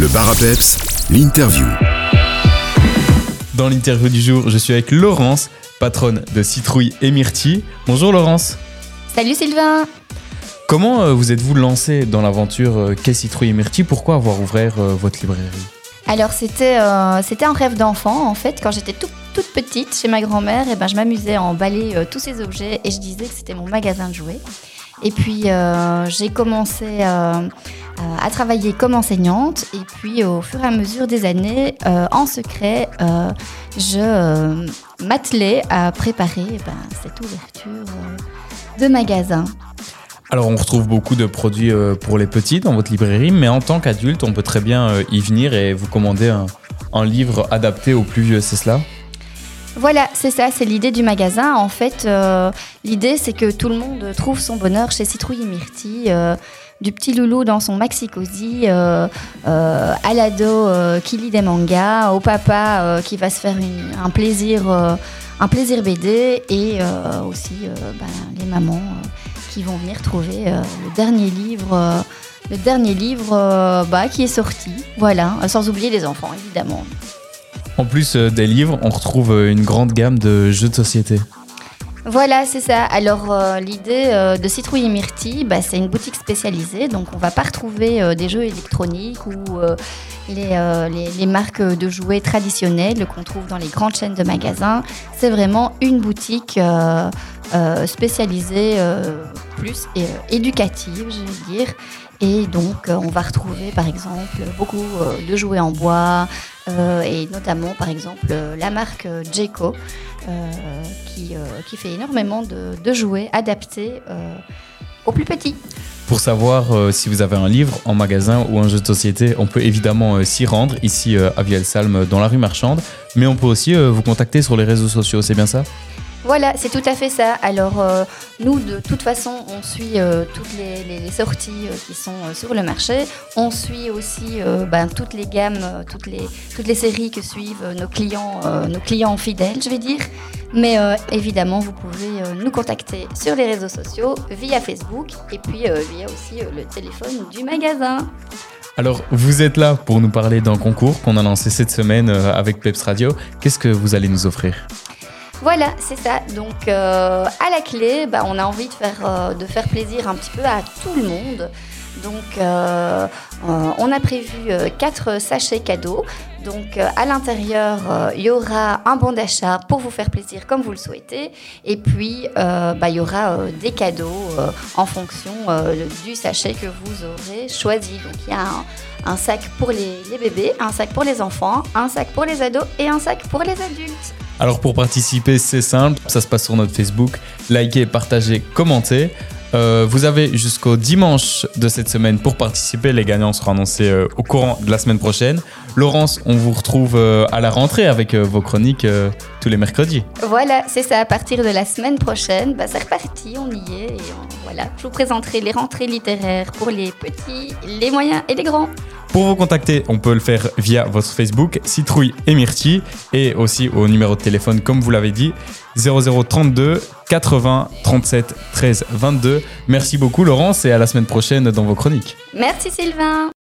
Le bar à peps, l'interview. Dans l'interview du jour, je suis avec Laurence, patronne de Citrouille et Myrtille. Bonjour Laurence. Salut Sylvain Comment euh, vous êtes-vous lancé dans l'aventure euh, qu'est Citrouille et Myrtille? Pourquoi avoir ouvert euh, votre librairie? Alors c'était euh, c'était un rêve d'enfant en fait. Quand j'étais tout- toute petite chez ma grand-mère, et ben, je m'amusais à emballer euh, tous ces objets et je disais que c'était mon magasin de jouets. Et puis euh, j'ai commencé euh, à travailler comme enseignante et puis au fur et à mesure des années, euh, en secret, euh, je euh, m'attelais à préparer eh ben, cette ouverture euh, de magasin. Alors on retrouve beaucoup de produits euh, pour les petits dans votre librairie, mais en tant qu'adulte, on peut très bien euh, y venir et vous commander un, un livre adapté aux plus vieux, c'est cela? Voilà, c'est ça, c'est l'idée du magasin. En fait, euh, l'idée, c'est que tout le monde trouve son bonheur chez Citrouille et Myrtille. euh, du petit loulou dans son maxi cosy, euh, à l'ado qui lit des mangas, au papa qui va se faire un plaisir, un plaisir BD, et aussi ben, les mamans qui vont venir trouver le dernier livre, le dernier livre bah, qui est sorti. Voilà, sans oublier les enfants évidemment. En plus euh, des livres, on retrouve euh, une grande gamme de jeux de société. Voilà, c'est ça. Alors, euh, l'idée de Citrouille et Myrtille, bah, c'est une boutique spécialisée. Donc, on va pas retrouver des jeux électroniques ou les, marques de jouets traditionnelles qu'on trouve dans les grandes chaînes de magasins. C'est vraiment une boutique spécialisée plus éducative, je vais dire. Et donc, on va retrouver, par exemple, beaucoup de jouets en bois euh, et notamment, par exemple, euh, la marque euh, euh, qui, qui fait énormément de, jouets adaptés aux plus petits. Pour savoir si vous avez un livre en magasin ou un jeu de société, on peut évidemment s'y rendre ici à Vielsalm dans la rue Marchande, mais on peut aussi vous contacter sur les réseaux sociaux, c'est bien ça? Voilà, c'est tout à fait ça. Alors, euh, nous, de toute façon, on suit euh, toutes les, sorties euh, qui sont sur le marché. On suit aussi ben, toutes les gammes, toutes les, toutes les séries que suivent nos clients, nos clients fidèles, je vais dire. Mais évidemment, vous pouvez nous contacter sur les réseaux sociaux, via Facebook, et puis via aussi le téléphone du magasin. Alors, vous êtes là pour nous parler d'un concours qu'on a lancé cette semaine avec Peps Radio. Qu'est-ce que vous allez nous offrir? Voilà, c'est ça. Donc, euh, à la clé, bah, on a envie de faire, euh, de faire plaisir un petit peu à tout le monde. Donc, euh, on a prévu quatre sachets cadeaux. Donc, à l'intérieur, il y aura un bon d'achat pour vous faire plaisir comme vous le souhaitez. Et puis, bah, il y aura des cadeaux en fonction du sachet que vous aurez choisi. Donc, il y a un, un sac pour les, les bébés, un sac pour les enfants, un sac pour les ados et un sac pour les adultes. Alors, pour participer, c'est simple, ça se passe sur notre Facebook. Likez, partagez, commentez. Euh, vous avez jusqu'au dimanche de cette semaine pour participer. Les gagnants seront annoncés euh, au courant de la semaine prochaine. Laurence, on vous retrouve euh, à la rentrée avec vos chroniques tous les mercredis. Voilà, c'est ça. À partir de la semaine prochaine, bah, c'est reparti, on y est. Voilà, je vous présenterai les rentrées littéraires pour les petits, les moyens et les grands. Pour vous contacter, on peut le faire via votre Facebook, Citrouille et Myrtille, et aussi au numéro de téléphone, comme vous l'avez dit, 0032 80 37 13 22. Merci beaucoup Laurence et à la semaine prochaine dans vos chroniques. Merci Sylvain.